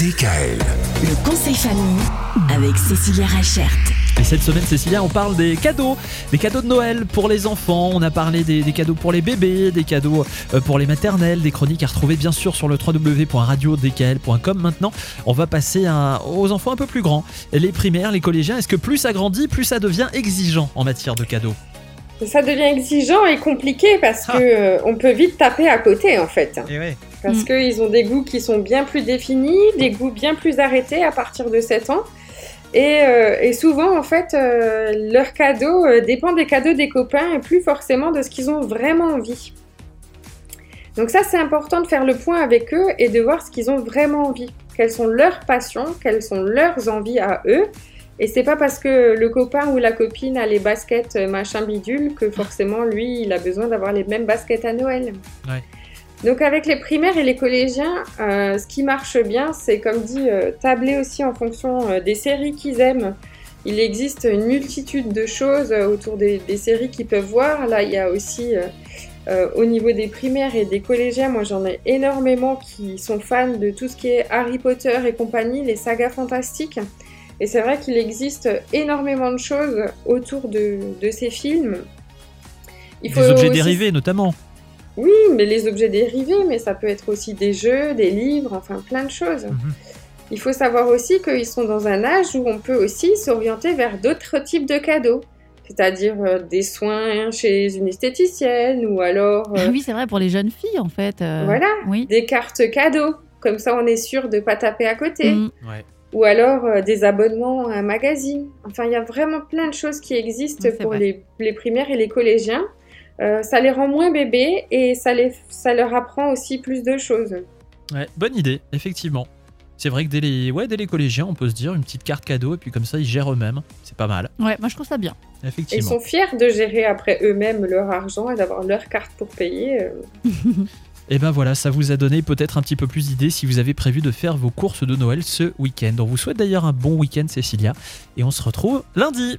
DKL. Le conseil famille avec Cécilia Rachert. Et cette semaine, Cécilia, on parle des cadeaux, des cadeaux de Noël pour les enfants. On a parlé des, des cadeaux pour les bébés, des cadeaux euh, pour les maternelles, des chroniques à retrouver bien sûr sur le www.radiodkl.com. Maintenant, on va passer à- aux enfants un peu plus grands, les primaires, les collégiens. Est-ce que plus ça grandit, plus ça devient exigeant en matière de cadeaux? Ça devient exigeant et compliqué parce Ah. que euh, on peut vite taper à côté en fait. Et ouais. Parce Mm. qu'ils ont des goûts qui sont bien plus définis, des goûts bien plus arrêtés à partir de 7 ans. Et, euh, et souvent, en fait, euh, leur cadeau euh, dépend des cadeaux des copains et plus forcément de ce qu'ils ont vraiment envie. Donc ça, c'est important de faire le point avec eux et de voir ce qu'ils ont vraiment envie. Quelles sont leurs passions, quelles sont leurs envies à eux. Et c'est pas parce que le copain ou la copine a les baskets machin bidule que forcément lui, il a besoin d'avoir les mêmes baskets à Noël. Ouais. Donc avec les primaires et les collégiens, euh, ce qui marche bien, c'est comme dit, euh, tabler aussi en fonction euh, des séries qu'ils aiment. Il existe une multitude de choses autour des, des séries qu'ils peuvent voir. Là, il y a aussi au niveau des primaires et des collégiens, moi j'en ai énormément qui sont fans de tout ce qui est Harry Potter et compagnie, les sagas fantastiques. Et c'est vrai qu'il existe énormément de choses autour de, de ces films. Il Des objets aussi- dérivés notamment. Oui, mais les objets dérivés, mais ça peut être aussi des jeux, des livres, enfin plein de choses. Mhm. Il faut savoir aussi qu'ils sont dans un âge où on peut aussi s'orienter vers d'autres types de cadeaux. C'est-à-dire euh, des soins chez une esthéticienne ou alors euh, Ah oui, c'est vrai pour les jeunes filles en fait. euh, Voilà. Oui. des cartes cadeaux. Comme ça, on est sûr de pas taper à côté. Mm. Ouais. Ou alors euh, des abonnements à un magazine. Enfin, il y a vraiment plein de choses qui existent Oui, pour les primaires et les collégiens. Euh, ça les rend moins bébés et ça, les, ça leur apprend aussi plus de choses. Ouais, bonne idée, effectivement. C'est vrai que dès les, ouais, dès les collégiens, on peut se dire une petite carte cadeau et puis comme ça, ils gèrent eux-mêmes. C'est pas mal, Ouais, moi je trouve ça bien. Et ils effectivement. sont fiers de gérer après eux-mêmes leur argent et d'avoir leur carte pour payer. euh. Et ben voilà, ça vous a donné peut-être un petit peu plus d'idées si vous avez prévu de faire vos courses de Noël ce week-end. On vous souhaite d'ailleurs un bon week-end, Cécilia, et on se retrouve lundi.